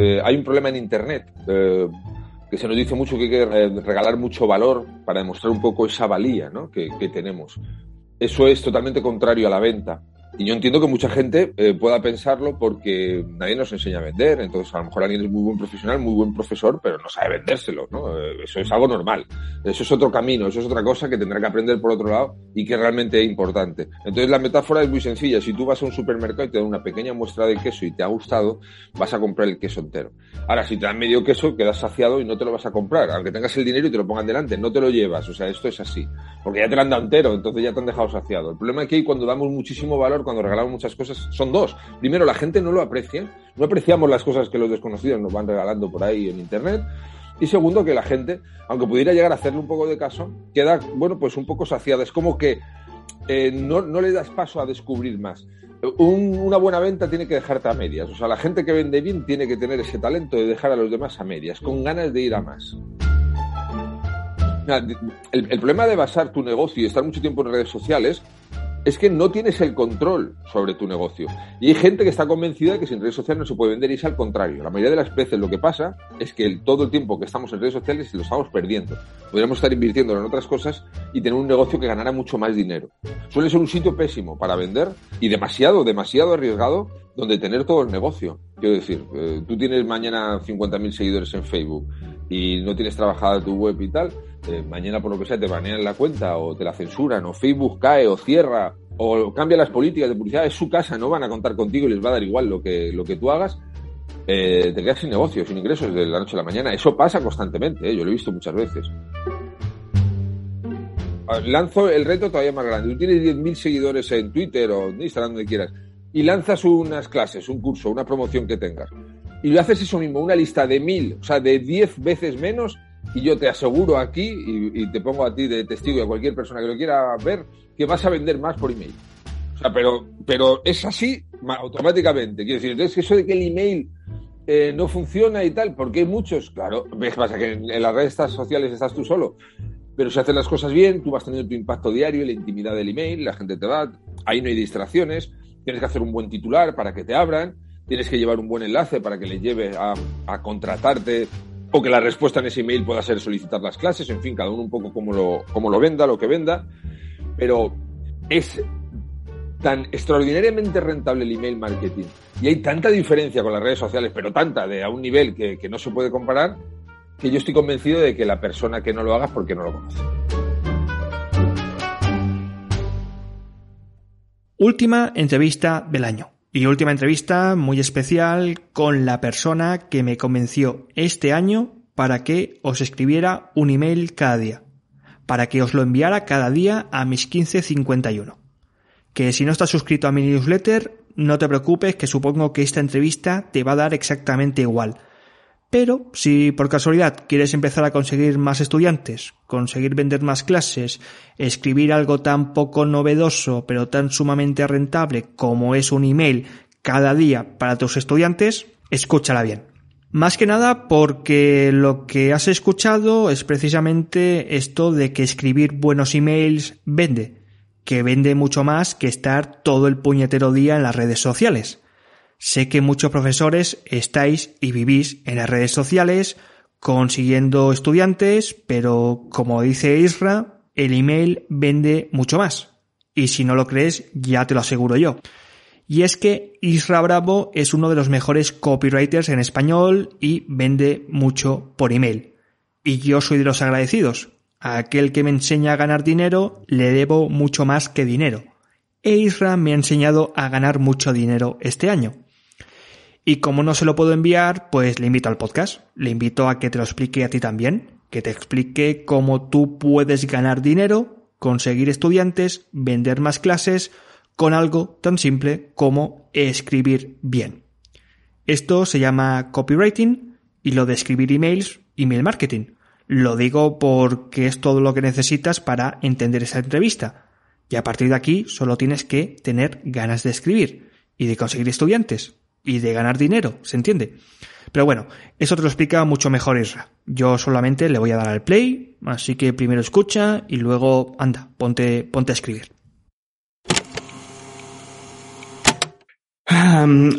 Eh, hay un problema en Internet eh, que se nos dice mucho que hay que eh, regalar mucho valor para demostrar un poco esa valía ¿no? que, que tenemos. Eso es totalmente contrario a la venta. Y yo entiendo que mucha gente eh, pueda pensarlo porque nadie nos enseña a vender. Entonces, a lo mejor alguien es muy buen profesional, muy buen profesor, pero no sabe vendérselo, ¿no? Eh, eso es algo normal. Eso es otro camino, eso es otra cosa que tendrá que aprender por otro lado y que realmente es importante. Entonces, la metáfora es muy sencilla. Si tú vas a un supermercado y te dan una pequeña muestra de queso y te ha gustado, vas a comprar el queso entero. Ahora, si te dan medio queso, quedas saciado y no te lo vas a comprar. Aunque tengas el dinero y te lo pongan delante, no te lo llevas. O sea, esto es así. Porque ya te lo han dado entero, entonces ya te han dejado saciado. El problema es que cuando damos muchísimo valor, cuando regalamos muchas cosas, son dos. Primero, la gente no lo aprecia, no apreciamos las cosas que los desconocidos nos van regalando por ahí en Internet. Y segundo, que la gente, aunque pudiera llegar a hacerle un poco de caso, queda, bueno, pues un poco saciada. Es como que eh, no, no, le das paso a descubrir más. Un, una buena venta tiene que dejarte a medias. O sea, la gente que vende bien tiene que tener ese talento de dejar a los demás a medias, con ganas de ir a más. El problema de basar tu negocio y estar mucho tiempo en redes sociales es que no tienes el control sobre tu negocio. Y hay gente que está convencida de que sin redes sociales no se puede vender y es al contrario. La mayoría de las veces lo que pasa es que todo el tiempo que estamos en redes sociales lo estamos perdiendo. Podríamos estar invirtiendo en otras cosas y tener un negocio que ganara mucho más dinero. Suele ser un sitio pésimo para vender y demasiado, demasiado arriesgado donde tener todo el negocio. Quiero decir, eh, tú tienes mañana 50.000 seguidores en Facebook y no tienes trabajada tu web y tal, eh, mañana por lo que sea te banean la cuenta o te la censuran o Facebook cae o cierra o cambia las políticas de publicidad, es su casa, no van a contar contigo y les va a dar igual lo que, lo que tú hagas, eh, te quedas sin negocio, sin ingresos de la noche a la mañana. Eso pasa constantemente, ¿eh? yo lo he visto muchas veces. Lanzo el reto todavía más grande. Tú tienes 10.000 seguidores en Twitter o en Instagram, donde quieras, y lanzas unas clases, un curso, una promoción que tengas. Y lo haces eso mismo, una lista de mil, o sea, de 10 veces menos, y yo te aseguro aquí, y, y, te pongo a ti de testigo y a cualquier persona que lo quiera ver, que vas a vender más por email. O sea, pero, pero es así automáticamente. Quiero decir, entonces eso de que el email eh, no funciona y tal, porque hay muchos, claro, ves pasa que en, en las redes sociales estás tú solo, pero si haces las cosas bien, tú vas teniendo tu impacto diario, la intimidad del email, la gente te va, ahí no hay distracciones, tienes que hacer un buen titular para que te abran, tienes que llevar un buen enlace para que le lleve a, a contratarte o que la respuesta en ese email pueda ser solicitar las clases, en fin, cada uno un poco como lo, lo venda, lo que venda, pero es tan extraordinariamente rentable el email marketing y hay tanta diferencia con las redes sociales, pero tanta de a un nivel que, que no se puede comparar, que yo estoy convencido de que la persona que no lo haga es porque no lo conoce. Última entrevista del año. Y última entrevista muy especial con la persona que me convenció este año para que os escribiera un email cada día. Para que os lo enviara cada día a mis 1551. Que si no estás suscrito a mi newsletter, no te preocupes que supongo que esta entrevista te va a dar exactamente igual. Pero si por casualidad quieres empezar a conseguir más estudiantes, conseguir vender más clases, escribir algo tan poco novedoso pero tan sumamente rentable como es un email cada día para tus estudiantes, escúchala bien. Más que nada porque lo que has escuchado es precisamente esto de que escribir buenos emails vende, que vende mucho más que estar todo el puñetero día en las redes sociales. Sé que muchos profesores estáis y vivís en las redes sociales consiguiendo estudiantes, pero como dice Isra, el email vende mucho más. Y si no lo crees, ya te lo aseguro yo. Y es que Isra Bravo es uno de los mejores copywriters en español y vende mucho por email. Y yo soy de los agradecidos. A aquel que me enseña a ganar dinero le debo mucho más que dinero. E Isra me ha enseñado a ganar mucho dinero este año. Y como no se lo puedo enviar, pues le invito al podcast. Le invito a que te lo explique a ti también. Que te explique cómo tú puedes ganar dinero, conseguir estudiantes, vender más clases con algo tan simple como escribir bien. Esto se llama copywriting y lo de escribir emails, email marketing. Lo digo porque es todo lo que necesitas para entender esa entrevista. Y a partir de aquí solo tienes que tener ganas de escribir y de conseguir estudiantes y de ganar dinero, ¿se entiende? Pero bueno, eso te lo explica mucho mejor Isra. Yo solamente le voy a dar al play, así que primero escucha y luego anda, ponte, ponte a escribir.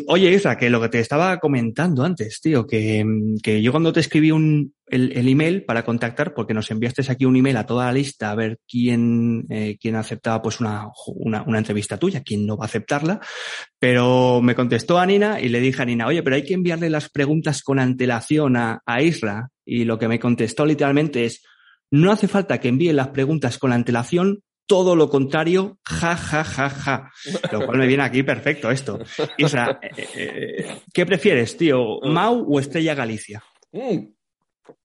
Oye, Isra, que lo que te estaba comentando antes, tío, que, que yo cuando te escribí un, el, el, email para contactar, porque nos enviaste aquí un email a toda la lista a ver quién, eh, quién aceptaba pues una, una, una, entrevista tuya, quién no va a aceptarla, pero me contestó a Nina y le dije a Nina, oye, pero hay que enviarle las preguntas con antelación a, a Isra, y lo que me contestó literalmente es, no hace falta que envíe las preguntas con antelación todo lo contrario, ja, ja, ja, ja. Lo cual me viene aquí perfecto esto. Isra, eh, eh, ¿qué prefieres, tío? ¿Mau o Estrella Galicia? Mm.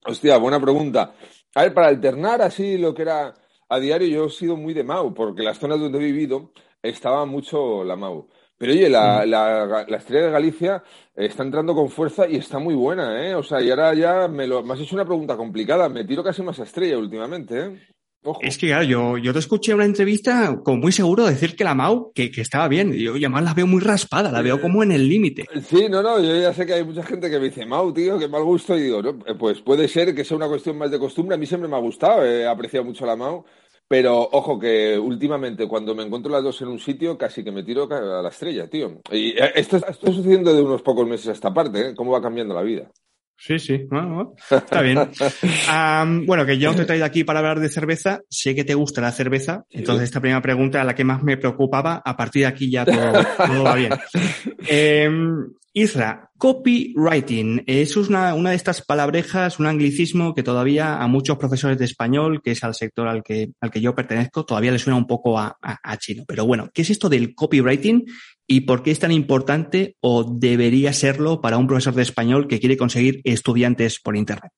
Hostia, buena pregunta. A ver, para alternar así lo que era a diario, yo he sido muy de Mau, porque las zonas donde he vivido estaba mucho la Mau. Pero oye, la, la, la, estrella de Galicia está entrando con fuerza y está muy buena, ¿eh? O sea, y ahora ya me, lo, me has hecho una pregunta complicada. Me tiro casi más a estrella últimamente, ¿eh? Es que, claro, yo, yo te escuché en una entrevista como muy seguro decir que la Mau, que, que estaba bien. Yo además la veo muy raspada, la veo como en el límite. Sí, no, no, yo ya sé que hay mucha gente que me dice, Mau, tío, qué mal gusto. Y digo, no, pues puede ser que sea una cuestión más de costumbre. A mí siempre me ha gustado, he apreciado mucho la Mau. Pero ojo que últimamente cuando me encuentro las dos en un sitio casi que me tiro a la estrella, tío. Y esto, esto está sucediendo de unos pocos meses a esta parte, ¿eh? Cómo va cambiando la vida. Sí, sí, bueno, está bien. Um, bueno, que yo te he traído aquí para hablar de cerveza. Sé que te gusta la cerveza, entonces esta primera pregunta es la que más me preocupaba. A partir de aquí ya todo, todo va bien. Eh, Isra, copywriting es una, una de estas palabrejas, un anglicismo que todavía a muchos profesores de español, que es al sector al que, al que yo pertenezco, todavía le suena un poco a, a, chino. Pero bueno, ¿qué es esto del copywriting y por qué es tan importante o debería serlo para un profesor de español que quiere conseguir estudiantes por Internet?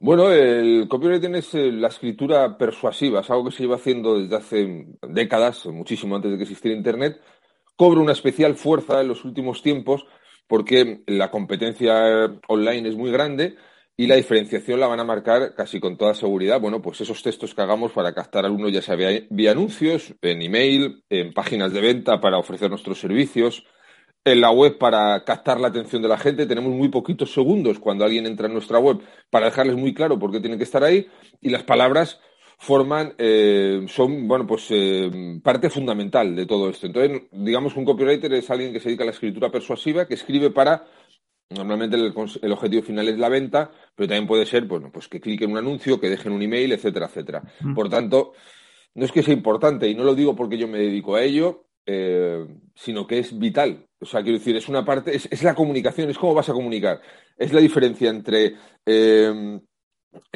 Bueno, el copywriting es eh, la escritura persuasiva, es algo que se lleva haciendo desde hace décadas, muchísimo antes de que existiera Internet. Cobra una especial fuerza en los últimos tiempos porque la competencia online es muy grande y la diferenciación la van a marcar casi con toda seguridad. Bueno, pues esos textos que hagamos para captar alumnos, ya sea vía, anuncios, en email, en páginas de venta para ofrecer nuestros servicios, en la web para captar la atención de la gente. Tenemos muy poquitos segundos cuando alguien entra en nuestra web para dejarles muy claro por qué tienen que estar ahí y las palabras forman, eh, son, bueno, pues eh, parte fundamental de todo esto. Entonces, digamos que un copywriter es alguien que se dedica a la escritura persuasiva, que escribe para, normalmente el, el objetivo final es la venta, pero también puede ser, bueno, pues que cliquen un anuncio, que dejen un email, etcétera, etcétera. Mm. Por tanto, no es que sea importante, y no lo digo porque yo me dedico a ello, eh, sino que es vital. O sea, quiero decir, es una parte, es, es, la comunicación, es cómo vas a comunicar. Es la diferencia entre eh,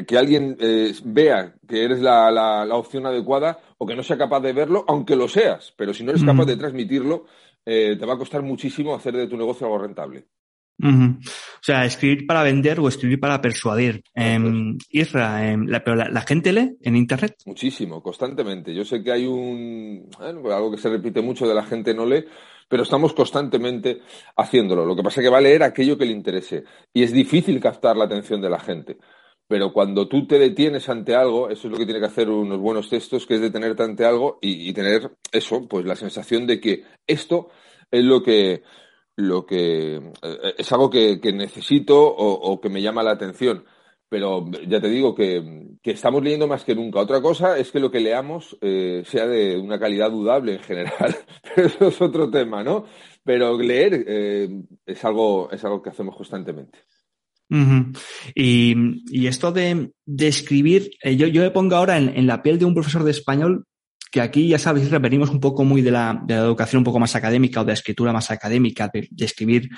que alguien eh, vea que eres la, la, la, opción adecuada o que no sea capaz de verlo, aunque lo seas, pero si no eres capaz de transmitirlo, eh, te va a costar muchísimo hacer de tu negocio algo rentable. Uh -huh. O sea, escribir para vender o escribir para persuadir. Eh, Isra, eh, la, pero la, la, gente lee en Internet? Muchísimo, constantemente. Yo sé que hay un... Bueno, algo que se repite mucho de la gente no lee, pero estamos constantemente haciéndolo. Lo que pasa es que va a leer aquello que le interese. Y es difícil captar la atención de la gente pero cuando tú te detienes ante algo, eso es lo que tiene que hacer unos buenos textos, que es detenerte ante algo y, tener eso, pues la sensación de que esto es lo que, lo que eh, es algo que, que necesito o, o, que me llama la atención. Pero ya te digo que, que, estamos leyendo más que nunca. Otra cosa es que lo que leamos eh, sea de una calidad dudable en general. Pero eso es otro tema, ¿no? Pero leer eh, es, algo, es algo que hacemos constantemente. Y, y, esto de, de escribir, eh, yo, yo me pongo ahora en, en, la piel de un profesor de español, que aquí ya sabéis, venimos un poco muy de la, de la educación un poco más académica o de la escritura más académica, de, escribir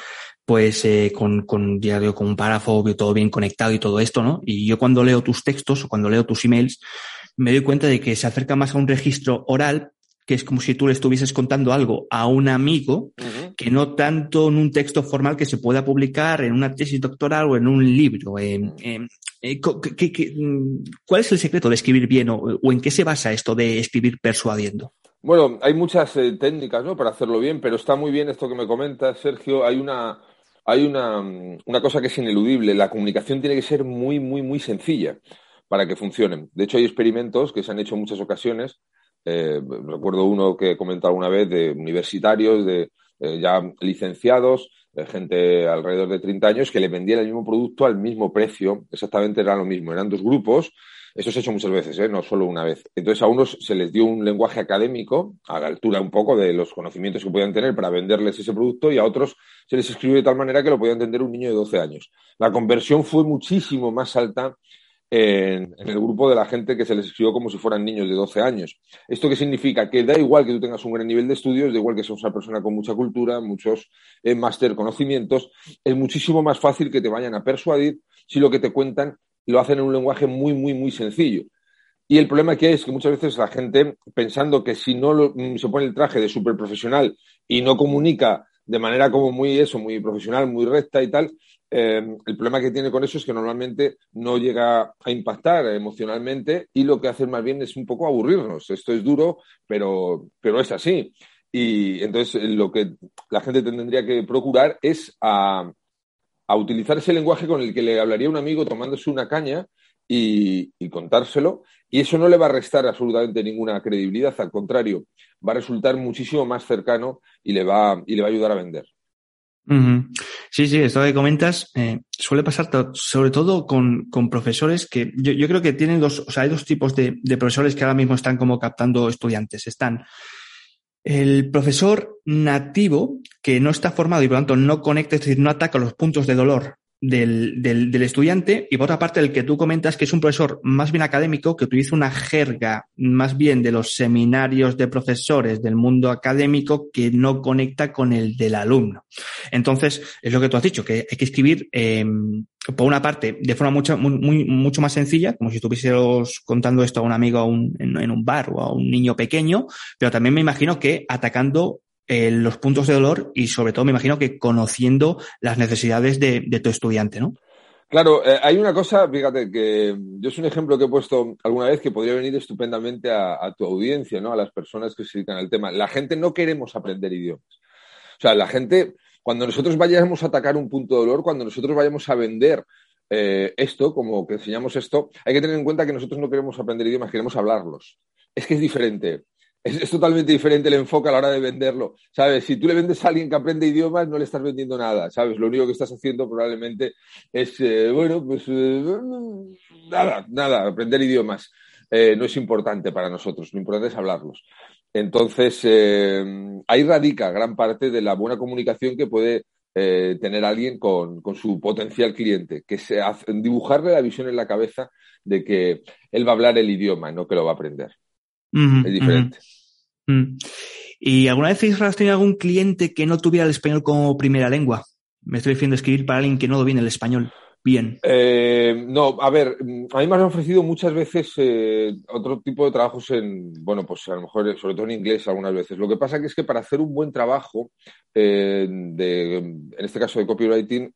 pues eh, con, con, diario, con un párrafo, todo bien conectado y todo esto, ¿no? Y yo cuando leo tus textos o cuando leo tus emails, me doy cuenta de que se acerca más a un registro oral, que es como si tú le estuvieses contando algo a un amigo. Que no tanto en un texto formal que se pueda publicar en una tesis doctoral o en un libro. Eh, eh, eh, ¿qué, qué, cuál es el secreto de escribir bien o, en qué se basa esto de escribir persuadiendo? Bueno, hay muchas eh, técnicas ¿no? para hacerlo bien, pero está muy bien esto que me comentas, Sergio. Hay una, hay una, una cosa que es ineludible. La comunicación tiene que ser muy, muy, muy sencilla para que funcionen. De hecho, hay experimentos que se han hecho en muchas ocasiones. Eh, recuerdo uno que he comentado alguna vez de universitarios, de eh, ya licenciados, de gente alrededor de 30 años, que le vendían el mismo producto al mismo precio. Exactamente era lo mismo. Eran dos grupos eso se ha hecho muchas veces, ¿eh? no solo una vez. Entonces a unos se les dio un lenguaje académico a la altura un poco de los conocimientos que podían tener para venderles ese producto y a otros se les escribió de tal manera que lo podía entender un niño de 12 años. La conversión fue muchísimo más alta en, el grupo de la gente que se les escribió como si fueran niños de 12 años. ¿Esto qué significa? Que da igual que tú tengas un gran nivel de estudios, da igual que seas una persona con mucha cultura, muchos eh, máster conocimientos, es muchísimo más fácil que te vayan a persuadir si lo que te cuentan lo hacen en un lenguaje muy, muy, muy sencillo. Y el problema que es que muchas veces la gente, pensando que si no se pone el traje de súper profesional y no comunica de manera como muy eso, muy profesional, muy recta y tal, eh, el problema que tiene con eso es que normalmente no llega a impactar emocionalmente y lo que hace más bien es un poco aburrirnos. Esto es duro, pero, pero es así. Y entonces lo que la gente tendría que procurar es a, a utilizar ese lenguaje con el que le hablaría un amigo tomándose una caña y, contárselo. Y eso no le va a restar absolutamente ninguna credibilidad, al contrario, va a resultar muchísimo más cercano y le va, y le va a ayudar a vender. Sí, sí, esto que comentas eh, suele pasar sobre todo con, profesores que yo, creo que tienen dos, o sea, hay dos tipos de, de profesores que ahora mismo están como captando estudiantes. Están el profesor nativo, que no está formado y por lo tanto no conecta, es decir, no ataca los puntos de dolor del, del, estudiante y por otra parte el que tú comentas que es un profesor más bien académico que utiliza una jerga más bien de los seminarios de profesores del mundo académico que no conecta con el del alumno. Entonces, es lo que tú has dicho, que hay que escribir eh, por una parte de forma mucho, mucho más sencilla, como si estuviésemos contando esto a un amigo en un bar o a un niño pequeño, pero también me imagino que atacando eh, los puntos de dolor y sobre todo me imagino que conociendo las necesidades de, tu estudiante, ¿no? Claro, eh, hay una cosa, fíjate, que yo es un ejemplo que he puesto alguna vez que podría venir estupendamente a, tu audiencia, ¿no? A las personas que se dedican al tema. La gente no queremos aprender idiomas. O sea, la gente, cuando nosotros vayamos a atacar un punto de dolor, cuando nosotros vayamos a vender eh, esto, como que enseñamos esto, hay que tener en cuenta que nosotros no queremos aprender idiomas, queremos hablarlos. Es que es diferente es, totalmente diferente el enfoque a la hora de venderlo. ¿Sabes? Si tú le vendes a alguien que aprende idiomas, no le estás vendiendo nada. ¿Sabes? Lo único que estás haciendo probablemente es, eh, bueno, pues eh, nada, nada, aprender idiomas. Eh, no es importante para nosotros, lo importante es hablarlos. Entonces, ahí radica gran parte de la buena comunicación que puede tener alguien con, con, su potencial cliente, que se hace, dibujarle la visión en la cabeza de que él va a hablar el idioma, no que lo va a aprender es diferente. ¿Y alguna vez has tenido algún cliente que no tuviera el español como primera lengua? Me estoy diciendo escribir para alguien que no domina el español. Bien. Eh, no, a ver, a mí me han ofrecido muchas veces eh, otro tipo de trabajos en, bueno, pues a lo mejor, sobre todo en inglés algunas veces. Lo que pasa es que para hacer un buen trabajo, eh, de, en este caso de copywriting,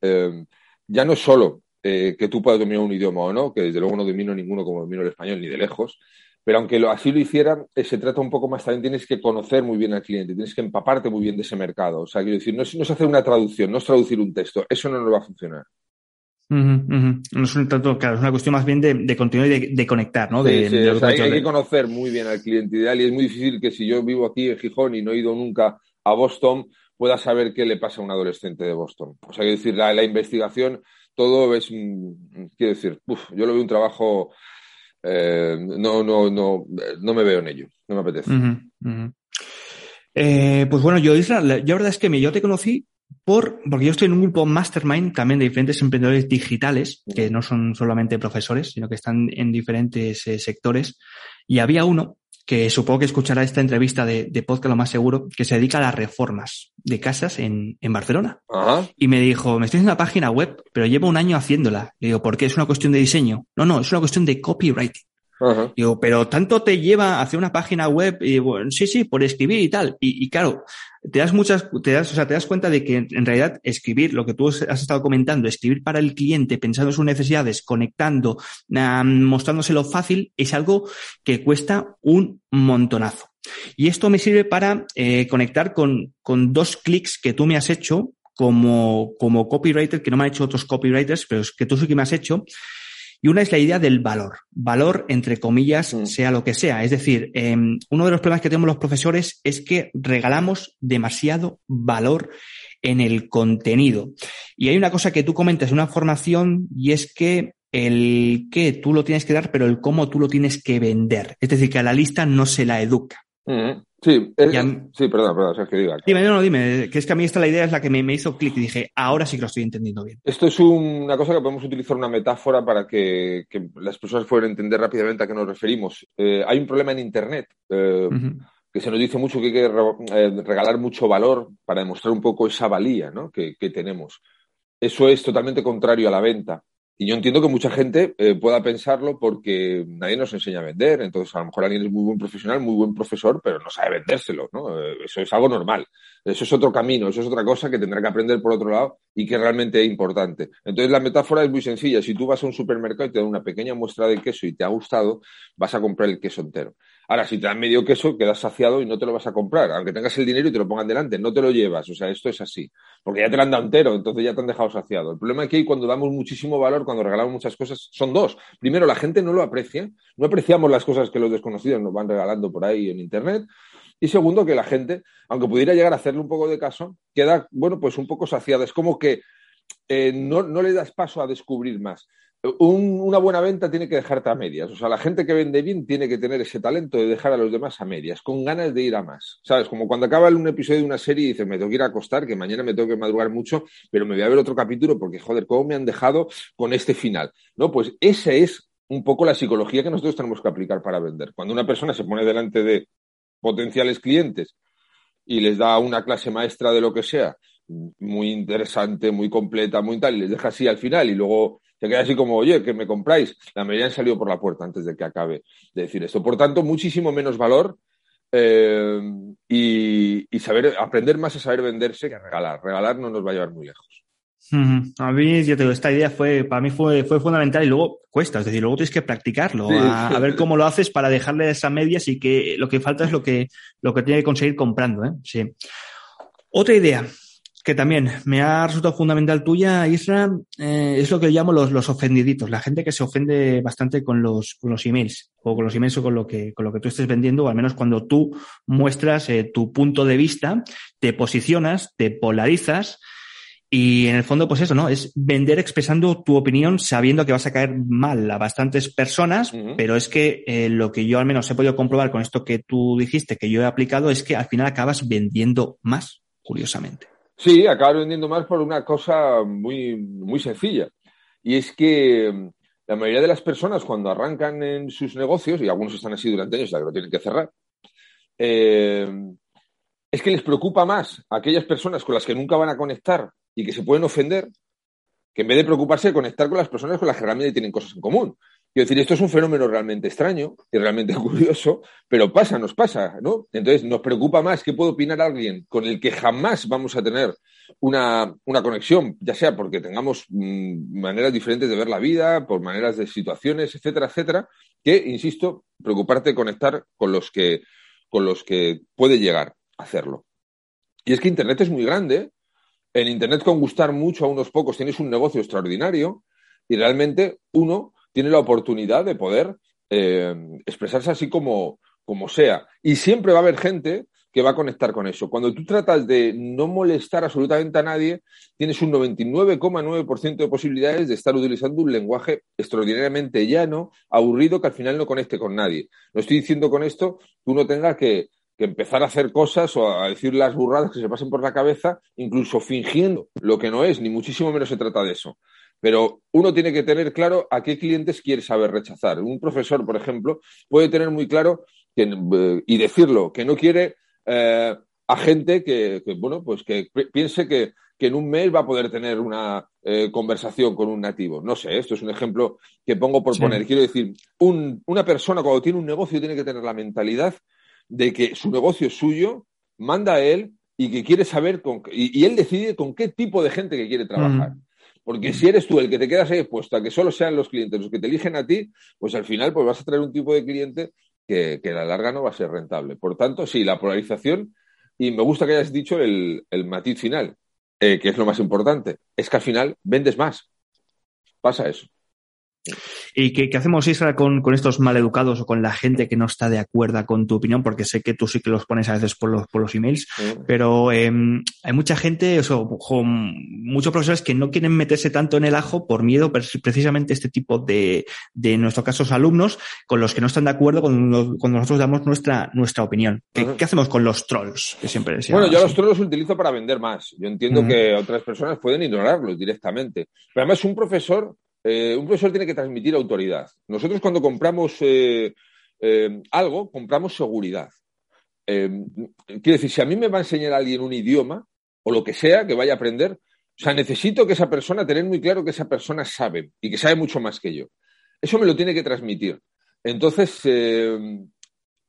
ya no es solo que tú puedas dominar un idioma o no, que desde luego no domino ninguno como domino el español, ni de lejos, pero aunque lo, así lo hicieran, eh, se trata un poco más también, tienes que conocer muy bien al cliente, tienes que empaparte muy bien de ese mercado. O sea, quiero decir, no es, no es hacer una traducción, no es traducir un texto, eso no nos va a funcionar. No es un tanto, claro, es una cuestión más bien de, de continuar y de, conectar, ¿no? Sí, sí, o sea, hay, que conocer muy bien al cliente ideal y es muy difícil que si yo vivo aquí en Gijón y no he ido nunca a Boston, pueda saber qué le pasa a un adolescente de Boston. O sea, quiero decir, la, la investigación, todo es, quiero decir, yo lo veo un trabajo eh, no, no, no, no me veo en ello, no me apetece. Eh, pues bueno, yo, Isra, yo la verdad es que yo te conocí por, porque yo estoy en un grupo mastermind también de diferentes emprendedores digitales, que no son solamente profesores, sino que están en diferentes eh, sectores. Y había uno que supongo que escuchará esta entrevista de, de, podcast lo más seguro, que se dedica a las reformas de casas en, en Barcelona. Y me dijo, me estoy haciendo una página web, pero llevo un año haciéndola. Le digo, ¿por qué? ¿Es una cuestión de diseño? No, no, es una cuestión de Digo, pero tanto te lleva a hacer una página web y bueno, sí, sí, por escribir y tal. Y, y, claro, te das muchas, te das, o sea, te das cuenta de que en realidad escribir, lo que tú has estado comentando, escribir para el cliente, pensando en sus necesidades, conectando, mostrándoselo fácil, es algo que cuesta un montonazo. Y esto me sirve para eh, conectar con, con dos clics que tú me has hecho como, como copywriter que no me han hecho otros copywriters, pero es que tú sí que me has hecho. Y una es la idea del valor. Valor, entre comillas, mm. sea lo que sea. Es decir, em, uno de los problemas que tenemos los profesores es que regalamos demasiado valor en el contenido. Y hay una cosa que tú comentas en una formación y es que el qué tú lo tienes que dar, pero el cómo tú lo tienes que vender. Es decir, que a la lista no se la educa. Mm, sí, sí, perdón, perdón, es que diga. Dime, no, no, dime, que es que a mí esta la idea es la que me, hizo clic y dije, ahora sí que lo estoy entendiendo bien. Esto es una cosa que podemos utilizar una metáfora para que, las personas puedan entender rápidamente a qué nos referimos. Eh, hay un problema en Internet. Eh, que se nos dice mucho que hay que eh, regalar mucho valor para demostrar un poco esa valía ¿no? que, que tenemos. Eso es totalmente contrario a la venta. Y yo entiendo que mucha gente eh, pueda pensarlo porque nadie nos enseña a vender. Entonces, a lo mejor alguien es muy buen profesional, muy buen profesor, pero no sabe vendérselo, ¿no? Eh, eso es algo normal. Eso es otro camino, eso es otra cosa que tendrá que aprender por otro lado y que realmente es importante. Entonces, la metáfora es muy sencilla. Si tú vas a un supermercado y te dan una pequeña muestra de queso y te ha gustado, vas a comprar el queso entero. Ahora, si te dan medio queso, quedas saciado y no te lo vas a comprar. Aunque tengas el dinero y te lo pongan delante, no te lo llevas. O sea, esto es así. Porque ya te lo han dado entero, entonces ya te han dejado saciado. El problema aquí, cuando damos muchísimo valor, cuando regalamos muchas cosas, son dos. Primero, la gente no lo aprecia. No apreciamos las cosas que los desconocidos nos van regalando por ahí en Internet. Y segundo, que la gente, aunque pudiera llegar a hacerle un poco de caso, queda, bueno, pues un poco saciada. Es como que eh, no, no le das paso a descubrir más una buena venta tiene que dejarte a medias. O sea, la gente que vende bien tiene que tener ese talento de dejar a los demás a medias, con ganas de ir a más. ¿Sabes? Como cuando acaba un episodio de una serie y dices, me tengo que ir a acostar, que mañana me tengo que madrugar mucho, pero me voy a ver otro capítulo porque, joder, ¿cómo me han dejado con este final? ¿No? Pues esa es un poco la psicología que nosotros tenemos que aplicar para vender. Cuando una persona se pone delante de potenciales clientes y les da una clase maestra de lo que sea, muy interesante, muy completa, muy tal, y les deja así al final y luego se queda así como, oye, que me compráis. La mayoría han salido por la puerta antes de que acabe de decir esto. Por tanto, muchísimo menos valor eh, y, saber aprender más a saber venderse que regalar. Regalar no nos va a llevar muy lejos. A mí, yo te digo, esta idea fue, para mí fue, fue fundamental y luego cuesta, es decir, luego tienes que practicarlo, a, ver cómo lo haces para dejarle esa medias y que lo que falta es lo que, lo que tiene que conseguir comprando, ¿eh? Sí. Otra idea, que también me ha resultado fundamental tuya, Isra, eh, es lo que llamo los, los ofendiditos, la gente que se ofende bastante con los, con los emails o con los emails o con lo que, con lo que tú estés vendiendo, o al menos cuando tú muestras eh, tu punto de vista, te posicionas, te polarizas y en el fondo, pues eso, ¿no? Es vender expresando tu opinión sabiendo que vas a caer mal a bastantes personas, pero es que eh, lo que yo al menos he podido comprobar con esto que tú dijiste, que yo he aplicado, es que al final acabas vendiendo más, curiosamente. Sí, acabo vendiendo más por una cosa muy, muy sencilla. Y es que mm, la mayoría de las personas cuando arrancan en sus negocios, y algunos están así durante años, ya que lo tienen que cerrar, eh, es que les preocupa más a aquellas personas con las que nunca van a conectar y que se pueden ofender, que en vez de preocuparse de conectar con las personas con las que realmente tienen cosas en común. Quiero decir, esto es un fenómeno realmente extraño y realmente curioso, pero pasa, nos pasa, ¿no? Entonces nos preocupa más qué puede opinar alguien con el que jamás vamos a tener una, conexión, ya sea porque tengamos mm, maneras diferentes de ver la vida, por maneras de situaciones, etcétera, etcétera, que, insisto, preocuparte de conectar con los que, con los que puede llegar a hacerlo. Y es que Internet es muy grande. En Internet con gustar mucho a unos pocos tienes un negocio extraordinario y realmente uno tiene la oportunidad de poder eh, expresarse así como, como sea. Y siempre va a haber gente que va a conectar con eso. Cuando tú tratas de no molestar absolutamente a nadie, tienes un 99,9% de posibilidades de estar utilizando un lenguaje extraordinariamente llano, aburrido, que al final no conecte con nadie. No estoy diciendo con esto que uno tenga que, que empezar a hacer cosas o a decir las burradas que se pasen por la cabeza, incluso fingiendo lo que no es, ni muchísimo menos se trata de eso. Pero uno tiene que tener claro a qué clientes quiere saber rechazar. Un profesor, por ejemplo, puede tener muy claro eh, y decirlo, que no quiere eh, a gente que, bueno, pues que piense que, en un mes va a poder tener una eh, conversación con un nativo. No sé, esto es un ejemplo que pongo por poner. Quiero decir, una persona cuando tiene un negocio tiene que tener la mentalidad de que su negocio es suyo, manda a él y que quiere saber con, y, él decide con qué tipo de gente que quiere trabajar. Mm. Porque si eres tú el que te quedas ahí expuesto a que solo sean los clientes los que te eligen a ti, pues al final pues vas a traer un tipo de cliente que, a la larga no va a ser rentable. Por tanto, sí, la polarización, y me gusta que hayas dicho el, matiz final. que es lo más importante, es que al final vendes más. Pasa eso. ¿Y qué, hacemos, Israel, con, estos maleducados o con la gente que no está de acuerdo con tu opinión? Porque sé que tú sí que los pones a veces por los, por los emails, pero em, hay mucha gente, o muchos profesores que no quieren meterse tanto en el ajo por miedo precisamente este tipo de, de en nuestro caso, alumnos, con los que no están de acuerdo cuando, nosotros damos nuestra, nuestra opinión. ¿Qué, hacemos con los trolls? Que siempre bueno, yo los trolls los utilizo para vender más. Yo entiendo que otras personas pueden ignorarlos directamente. Pero además, un profesor eh, un profesor tiene que transmitir autoridad. Nosotros cuando compramos eh, eh, algo, compramos seguridad. quiero decir, si a mí me va a enseñar alguien un idioma o lo que sea que vaya a aprender, o sea, necesito que esa persona, tener muy claro que esa persona sabe y que sabe mucho más que yo. Eso me lo tiene que transmitir. Entonces,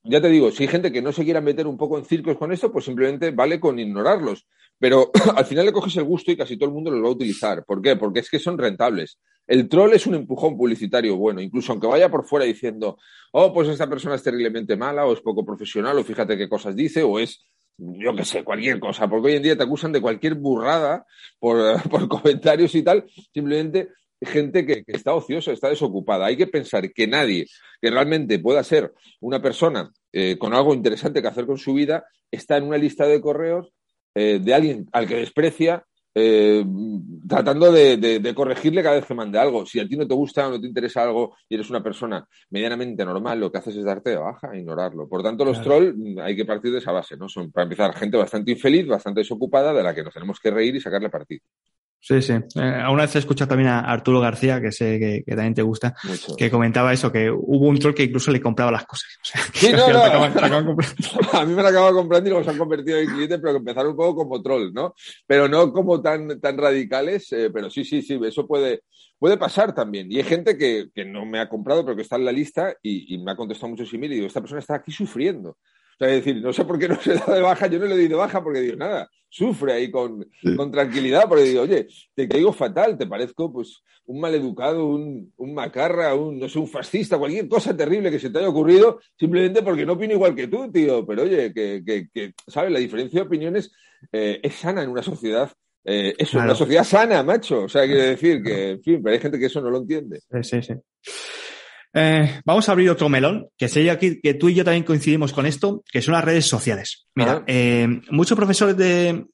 ya te digo, si hay gente que no se quiera meter un poco en circos con esto, pues simplemente vale con ignorarlos. Pero al final le coges el gusto y casi todo el mundo los va a utilizar. ¿Por qué? Porque es que son rentables. El troll es un empujón publicitario bueno, incluso aunque vaya por fuera diciendo, oh, pues esta persona es terriblemente mala, o es poco profesional, o fíjate qué cosas dice, o es, yo qué sé, cualquier cosa, porque hoy en día te acusan de cualquier burrada por, comentarios y tal, simplemente gente que, está ociosa, está desocupada. Hay que pensar que nadie que realmente pueda ser una persona eh, con algo interesante que hacer con su vida está en una lista de correos eh, de alguien al que desprecia eh, tratando de, corregirle cada vez que mande algo. Si a ti no te gusta o no te interesa algo y eres una persona medianamente normal, lo que haces es darte de baja e ignorarlo. Por tanto, los trolls mm, hay que partir de esa base, ¿no? Son, para empezar, gente bastante infeliz, bastante desocupada, de la que nos tenemos que reír y sacarle partido. Sí, sí. Eh, una vez he escuchado también a Arturo García, que sé que, también te gusta, que comentaba eso, que hubo un troll que incluso le compraba las cosas. sí, no, no. a mí me la acaba comprando y luego se han convertido en clientes, pero que empezaron un poco como troll, ¿no? Pero no como tan, tan radicales, eh, pero sí, sí, sí, eso puede, puede pasar también. Y hay gente que, que no me ha comprado, pero que está en la lista y, me ha contestado mucho similar y digo, esta persona está aquí sufriendo. O sea, es decir, no sé por qué no se da de baja, yo no le doy de baja porque digo, nada, sufre ahí con, con tranquilidad, porque digo, oye, te caigo fatal, te parezco pues un maleducado, un, un macarra, un, no sé, un fascista, cualquier cosa terrible que se te haya ocurrido, simplemente porque no opino igual que tú, tío. Pero oye, que, que, que ¿sabes? La diferencia de opiniones eh, es sana en una sociedad. Eh, eso, una sociedad sana, macho. O sea, quiere decir que, en fin, pero hay gente que eso no lo entiende. Sí, sí, sí. Eh, vamos a abrir otro melón, que sé aquí que tú y yo también coincidimos con esto, que son las redes sociales. Mira, eh, muchos profesores de,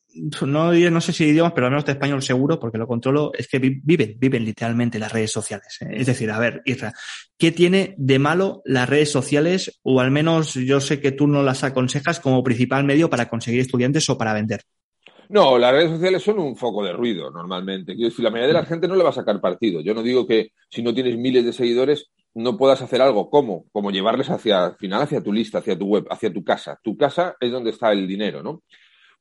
no, no sé si idiomas, pero al menos de español seguro, porque lo controlo, es que viven, viven literalmente las redes sociales. ¿eh? Es decir, a ver, Isra, ¿qué tiene de malo las redes sociales? O al menos yo sé que tú no las aconsejas como principal medio para conseguir estudiantes o para vender. No, las redes sociales son un foco de ruido normalmente. Quiero decir, la mayoría de la gente no le va a sacar partido. Yo no digo que si no tienes miles de seguidores no puedas hacer algo como, como llevarles hacia, al final, hacia tu lista, hacia tu web, hacia tu casa. Tu casa es donde está el dinero, ¿no?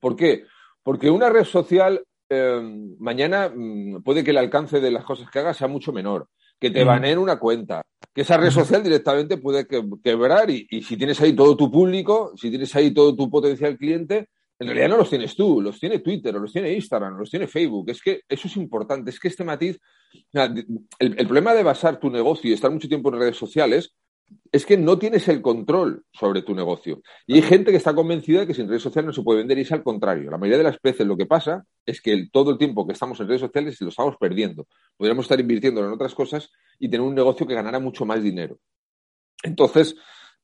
¿Por qué? Porque una red social em, mañana mm, puede que el alcance de las cosas que hagas sea mucho menor, que te mm. en una cuenta, que esa red social directamente puede quebrar y, y si tienes ahí todo tu público, si tienes ahí todo tu potencial cliente, en realidad no los tienes tú, los tiene Twitter, los tiene Instagram, los tiene Facebook. Es que eso es importante, es que este matiz, el, problema de basar tu negocio y estar mucho tiempo en redes sociales es que no tienes el control sobre tu negocio. Y hay gente que está convencida de que sin redes sociales no se puede vender y es al contrario. La mayoría de las veces lo que pasa es que todo el tiempo que estamos en redes sociales lo estamos perdiendo. Podríamos estar invirtiendo en otras cosas y tener un negocio que ganara mucho más dinero. Entonces,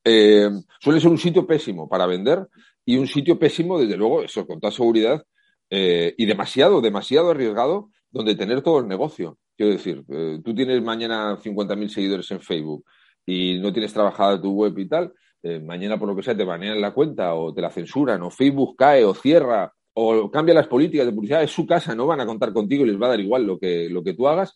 eh, suele ser un sitio pésimo para vender y un sitio pésimo, desde luego, eso con toda seguridad, eh, y demasiado, demasiado arriesgado donde tener todo el negocio. Quiero decir, eh, tú tienes mañana 50.000 seguidores en Facebook y no tienes trabajada tu web y tal, eh, mañana por lo que sea te banean la cuenta o te la censuran o Facebook cae o cierra o cambia las políticas de publicidad, es su casa, no van a contar contigo y les va a dar igual lo que, lo que tú hagas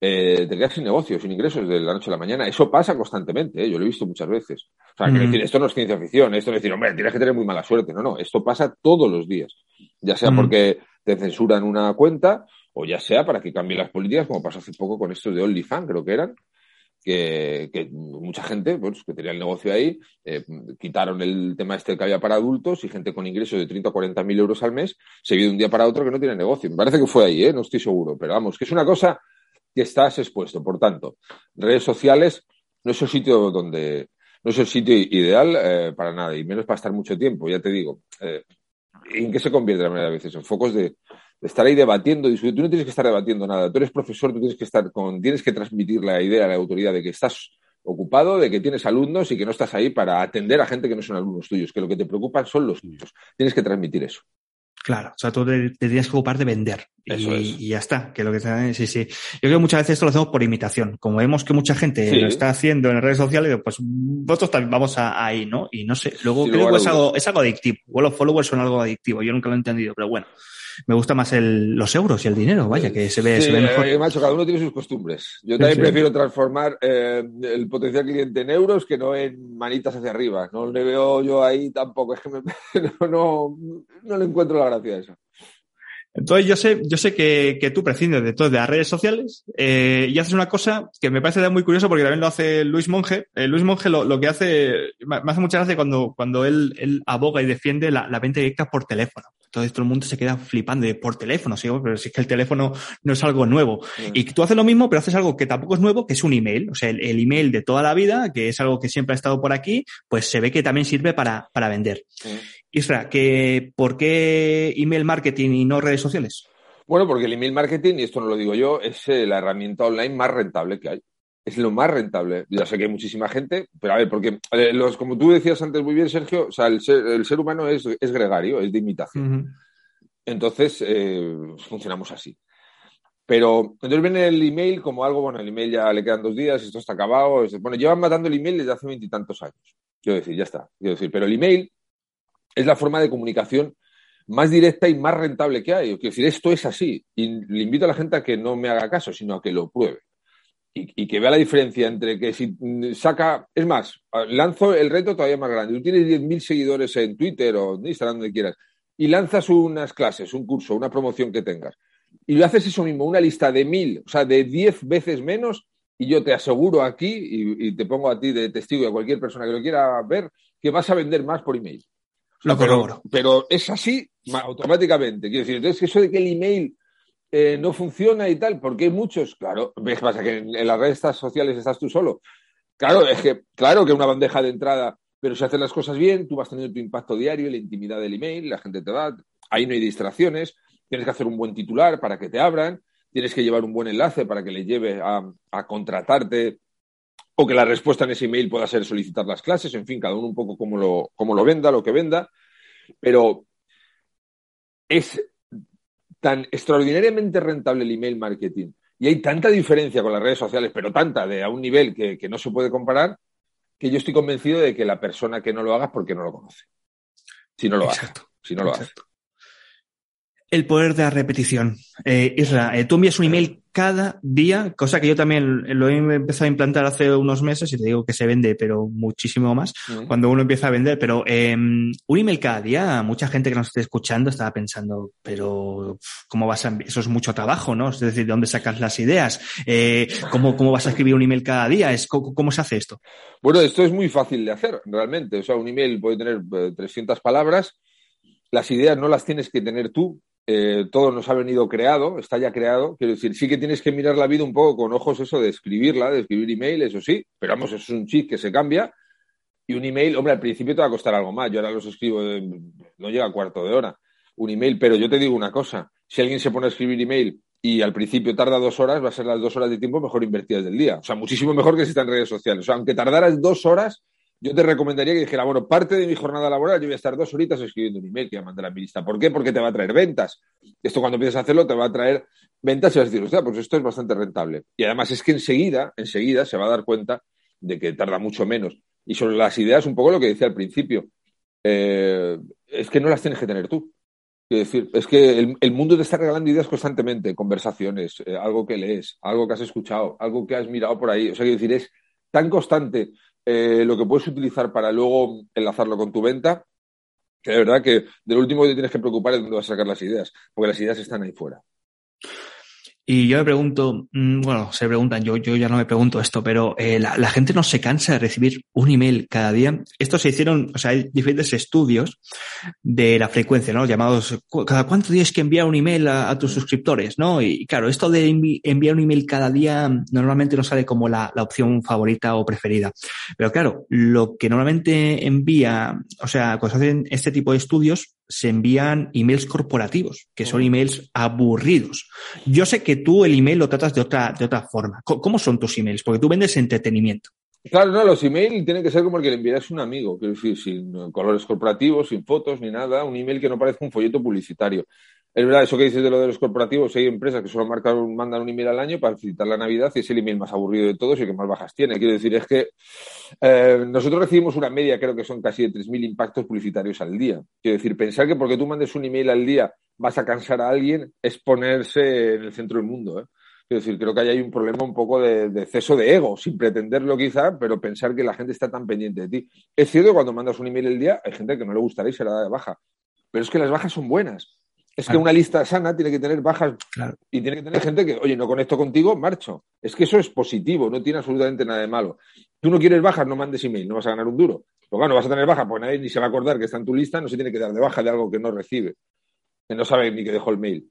eh, te quedas sin negocio, sin ingresos de la noche a la mañana. Eso pasa constantemente, ¿eh? yo lo he visto muchas veces. O sea, decir, esto no es ciencia ficción, esto no es decir, hombre, tienes que tener muy mala suerte. No, no, esto pasa todos los días. Ya sea porque te censuran una cuenta o ya sea para que cambien las políticas, como pasó hace poco con estos de OnlyFans, creo que eran, que, mucha gente pues, que tenía el negocio ahí, eh, quitaron el tema este que había para adultos y gente con ingresos de 30 o 40 mil euros al mes se de un día para otro que no tiene negocio. Me parece que fue ahí, ¿eh? no estoy seguro, pero vamos, que es una cosa que estás expuesto. Por tanto, redes sociales no es el sitio donde no es el sitio ideal eh, para nada, y menos para estar mucho tiempo, ya te digo. Eh, ¿En qué se convierte la mayoría de veces? En focos de, estar ahí debatiendo, Tú no tienes que estar debatiendo nada. Tú eres profesor, tú tienes que estar con, tienes que transmitir la idea a la autoridad de que estás ocupado, de que tienes alumnos y que no estás ahí para atender a gente que no son alumnos tuyos, que lo que te preocupan son los tuyos. Tienes que transmitir eso. Claro, o sea, tú te, tienes que ocupar de vender. y, ya está. Que lo que sí, sí. Yo creo que muchas veces esto lo hacemos por imitación. Como vemos que mucha gente lo está haciendo en redes sociales, pues nosotros también vamos ahí, ¿no? Y no sé, luego creo que es algo, es algo adictivo. O los followers son algo adictivo. Yo nunca lo he entendido, pero bueno me gusta más el, los euros y el dinero, vaya, que se ve, se ve mejor. Eh, macho, cada uno tiene sus costumbres. Yo también prefiero transformar eh, el potencial cliente en euros que no en manitas hacia arriba. No le veo yo ahí tampoco, es que no, no, no le encuentro la gracia a eso. Entonces yo sé, yo sé que, que tú prescindes de todas las redes sociales eh, y haces una cosa que me parece muy curioso porque también lo hace Luis Monge. Eh, Luis Monge lo, lo, que hace, me hace mucha gracia cuando, cuando él, él aboga y defiende la, la, venta directa por teléfono. Entonces todo el mundo se queda flipando de por teléfono, ¿sí? pero si es que el teléfono no es algo nuevo. Y tú haces lo mismo, pero haces algo que tampoco es nuevo, que es un email. O sea, el, el, email de toda la vida, que es algo que siempre ha estado por aquí, pues se ve que también sirve para, para vender. Isra, que, ¿por qué email marketing y no redes sociales? Bueno, porque el email marketing, y esto no lo digo yo, es eh, la herramienta online más rentable que hay. Es lo más rentable. Ya sé que hay muchísima gente, pero a ver, porque eh, los, como tú decías antes muy bien, Sergio, o sea, el ser, humano es, gregario, es de imitación. Entonces, eh, funcionamos así. Pero entonces viene el email como algo, bueno, el email ya le quedan dos días, esto está acabado. bueno, llevan matando el email desde hace veintitantos años. Quiero decir, ya está. Quiero decir, pero el email es la forma de comunicación más directa y más rentable que hay. Quiero decir, esto es así. Y le invito a la gente a que no me haga caso, sino a que lo pruebe. Y, que vea la diferencia entre que si saca, es más, lanzo el reto todavía más grande. Tú tienes 10.000 seguidores en Twitter o en Instagram, donde quieras, y lanzas unas clases, un curso, una promoción que tengas, y lo haces eso mismo, una lista de mil, o sea, de 10 veces menos, y yo te aseguro aquí, y, y, te pongo a ti de testigo y a cualquier persona que lo quiera ver, que vas a vender más por email. Lo pero, pero es así automáticamente. Quiero decir, entonces eso de que el email eh, no funciona y tal, porque hay muchos, claro, ves pasa que en, las redes sociales estás tú solo. Claro, es que, claro que una bandeja de entrada, pero si haces las cosas bien, tú vas teniendo tu impacto diario, la intimidad del email, la gente te va, ahí no hay distracciones, tienes que hacer un buen titular para que te abran, tienes que llevar un buen enlace para que le lleve a, a contratarte o que la respuesta en ese email pueda ser solicitar las clases, en fin, cada uno un poco como lo, como lo venda, lo que venda, pero es tan extraordinariamente rentable el email marketing y hay tanta diferencia con las redes sociales, pero tanta de a un nivel que, no se puede comparar, que yo estoy convencido de que la persona que no lo haga es porque no lo conoce. Si no lo hace. Si no lo hace. El poder de la repetición. Eh, Isra, eh, tú envías un email cada día, cosa que yo también lo he empezado a implantar hace unos meses y te digo que se vende, pero muchísimo más cuando uno empieza a vender. Pero eh, un email cada día, mucha gente que nos esté escuchando estaba pensando, pero ¿cómo vas a Eso es mucho trabajo, ¿no? Es decir, ¿de dónde sacas las ideas? Eh, ¿cómo, ¿Cómo vas a escribir un email cada día? Es, ¿cómo, ¿Cómo se hace esto? Bueno, esto es muy fácil de hacer, realmente. O sea, un email puede tener 300 palabras. Las ideas no las tienes que tener tú, eh, todo nos ha venido creado, está ya creado. Quiero decir, sí que tienes que mirar la vida un poco con ojos eso de escribirla, de escribir email, eso sí, pero vamos, eso es un chip que se cambia. Y un email, hombre, al principio te va a costar algo más. Yo ahora los escribo, no llega a cuarto de hora, un email, pero yo te digo una cosa, si alguien se pone a escribir email y al principio tarda dos horas, va a ser las dos horas de tiempo mejor invertidas del día. O sea, muchísimo mejor que si está en redes sociales. O sea, aunque tardaras dos horas, yo te recomendaría que dijera, bueno, parte de mi jornada laboral yo voy a estar dos horitas escribiendo un email que voy a mandar a mi lista. ¿Por qué? Porque te va a traer ventas. Esto cuando empieces a hacerlo te va a traer ventas y vas a decir, sea, pues esto es bastante rentable. Y además es que enseguida, enseguida se va a dar cuenta de que tarda mucho menos. Y sobre las ideas, un poco lo que decía al principio, eh, es que no las tienes que tener tú. Es decir, es que el, mundo te está regalando ideas constantemente, conversaciones, eh, algo que lees, algo que has escuchado, algo que has mirado por ahí. O sea, quiero decir, es tan constante eh, lo que puedes utilizar para luego enlazarlo con tu venta, que de verdad que de lo último que te tienes que preocupar es dónde vas a sacar las ideas, porque las ideas están ahí fuera. Y yo me pregunto, mm, bueno, se preguntan, yo, yo ya no me pregunto esto, pero eh, la, la, gente no se cansa de recibir un email cada día. Esto se hicieron, o sea, hay diferentes estudios de la frecuencia, ¿no? Llamados, cada cuánto tienes que enviar un email a, tus suscriptores, ¿no? Y claro, esto de enviar un email cada día normalmente no sale como la, la opción favorita o preferida. Pero claro, lo que normalmente envía, o sea, cuando se hacen este tipo de estudios, se envían emails corporativos, que son emails aburridos. Yo sé que tú el email lo tratas de otra, de otra forma. ¿Cómo son tus emails? Porque tú vendes entretenimiento. Claro, no, los emails tienen que ser como el que le enviarás a un amigo, sin colores corporativos, sin fotos ni nada, un email que no parezca un folleto publicitario. Es verdad, eso que dices de lo de los corporativos, hay empresas que solo marcan, mandan un email al año para felicitar la Navidad y es el email más aburrido de todos y el que más bajas tiene. Quiero decir, es que eh, nosotros recibimos una media, creo que son casi de 3.000 impactos publicitarios al día. Quiero decir, pensar que porque tú mandes un email al día vas a cansar a alguien es ponerse en el centro del mundo. ¿eh? Quiero decir, creo que ahí hay un problema un poco de, exceso de ego, sin pretenderlo quizá, pero pensar que la gente está tan pendiente de ti. Es cierto que cuando mandas un email al día hay gente que no le gustaría y se la da de baja, pero es que las bajas son buenas. Es que una lista sana tiene que tener bajas y tiene que tener gente que, oye, no conecto contigo, marcho. Es que eso es positivo, no tiene absolutamente nada de malo. Tú no quieres bajas, no mandes email, no vas a ganar un duro. Pero claro, no vas a tener baja, porque nadie ni se va a acordar que está en tu lista, no se tiene que dar de baja de algo que no recibe, que no sabe ni que dejó el mail.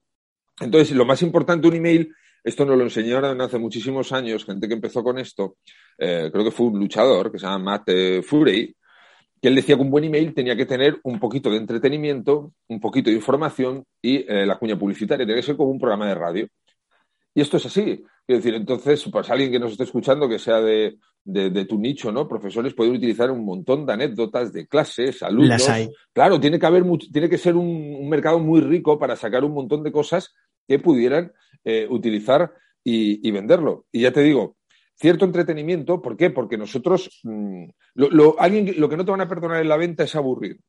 Entonces, lo más importante un email, esto nos lo enseñaron hace muchísimos años, gente que empezó con esto, eh, creo que fue un luchador que se llama Matt eh, Furey, que él decía que un buen email tenía que tener un poquito de entretenimiento, un poquito de información y eh, la cuña publicitaria, tiene que ser como un programa de radio. Y esto es así. Quiero decir, entonces, pues alguien que nos esté escuchando que sea de, de, de, tu nicho, ¿no? Profesores pueden utilizar un montón de anécdotas de clases, alumnos. Las hay. Claro, tiene que haber tiene que ser un, un, mercado muy rico para sacar un montón de cosas que pudieran eh, utilizar y, y, venderlo. Y ya te digo, cierto entretenimiento, ¿por qué? Porque nosotros, mmm, lo, alguien, lo que no te van a perdonar en la venta es aburrir.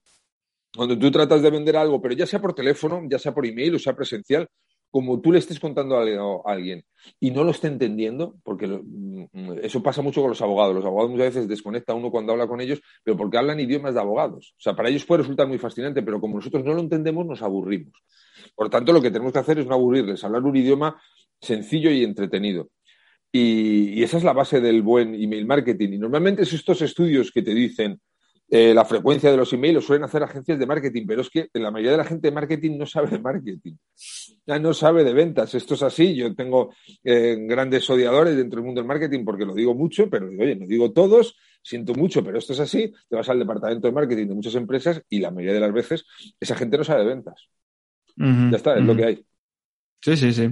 Cuando tú tratas de vender algo, pero ya sea por teléfono, ya sea por email o sea presencial, como tú le estés contando a alguien y no lo esté entendiendo, porque lo, eso pasa mucho con los abogados. Los abogados muchas veces desconecta uno cuando habla con ellos, pero porque hablan idiomas de abogados. O sea, para ellos puede resultar muy fascinante, pero como nosotros no lo entendemos, nos aburrimos. Por tanto, lo que tenemos que hacer es no aburrirles, hablar un idioma sencillo y entretenido. Y, y esa es la base del buen email marketing. Y normalmente es estos estudios que te dicen, eh, la frecuencia de los emails lo suelen hacer agencias de marketing, pero es que la mayoría de la gente de marketing no sabe de marketing, ya no sabe de ventas. Esto es así. Yo tengo eh, grandes odiadores dentro del mundo del marketing porque lo digo mucho, pero oye, no digo todos, siento mucho, pero esto es así. Te vas al departamento de marketing de muchas empresas y la mayoría de las veces esa gente no sabe de ventas. Uh -huh, ya está, es uh -huh. lo que hay. Sí, sí, sí.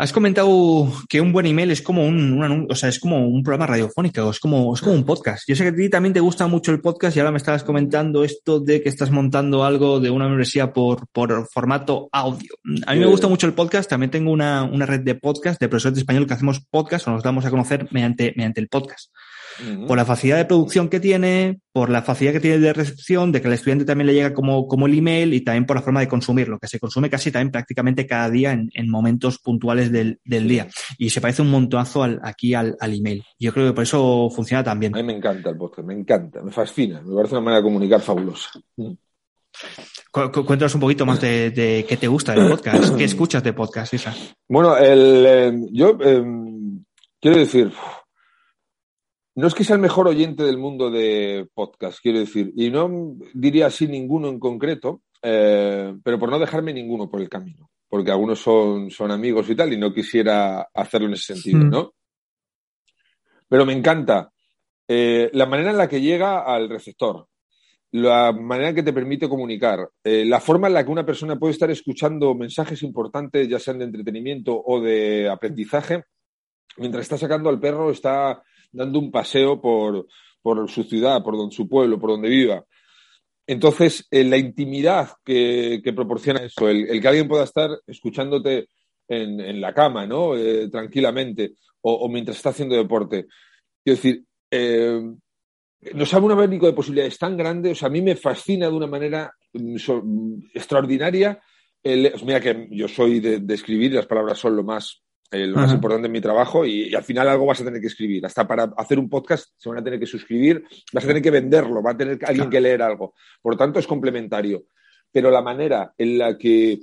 Has comentado que un buen email es como un, un, o sea, es como un programa radiofónico, es como, es como un podcast. Yo sé que a ti también te gusta mucho el podcast y ahora me estabas comentando esto de que estás montando algo de una universidad por, por formato audio. A mí me gusta mucho el podcast, también tengo una, una red de podcast de profesores de español que hacemos podcast o nos damos a conocer mediante, mediante el podcast. Uh -huh. Por la facilidad de producción que tiene, por la facilidad que tiene de recepción, de que al estudiante también le llega como, como el email y también por la forma de consumirlo, que se consume casi también prácticamente cada día en, en momentos puntuales del, del, día. Y se parece un montonazo al, aquí al, al, email. Yo creo que por eso funciona también. A mí me encanta el podcast, me encanta, me fascina, me parece una manera de comunicar fabulosa. Cuéntanos un poquito más de, de qué te gusta del podcast, qué escuchas de podcast, Isa. Bueno, el, eh, yo eh, quiero decir, no es que sea el mejor oyente del mundo de podcast, quiero decir, y no diría así ninguno en concreto, eh, pero por no dejarme ninguno por el camino, porque algunos son, son amigos y tal, y no quisiera hacerlo en ese sentido. ¿no? Pero me encanta eh, la manera en la que llega al receptor, la manera en que te permite comunicar, eh, la forma en la que una persona puede estar escuchando mensajes importantes, ya sean de entretenimiento o de aprendizaje, mientras está sacando al perro, está dando un paseo por, por su ciudad, por su pueblo, por donde viva. Entonces, eh, la intimidad que, que proporciona eso, el, que alguien pueda estar escuchándote en, en la cama, ¿no? Eh, tranquilamente, o, mientras está haciendo deporte. Quiero decir, eh, nos abre un abanico de posibilidades tan grande, o sea, a mí me fascina de una manera mm, mm, extraordinaria. Mira que yo soy de escribir, las palabras son lo más eh, lo Ajá. más importante en mi trabajo y, y, al final algo vas a tener que escribir. Hasta para hacer un podcast se van a tener que suscribir, vas a tener que venderlo, va a tener alguien claro. que leer algo. Por lo tanto, es complementario. Pero la manera en la que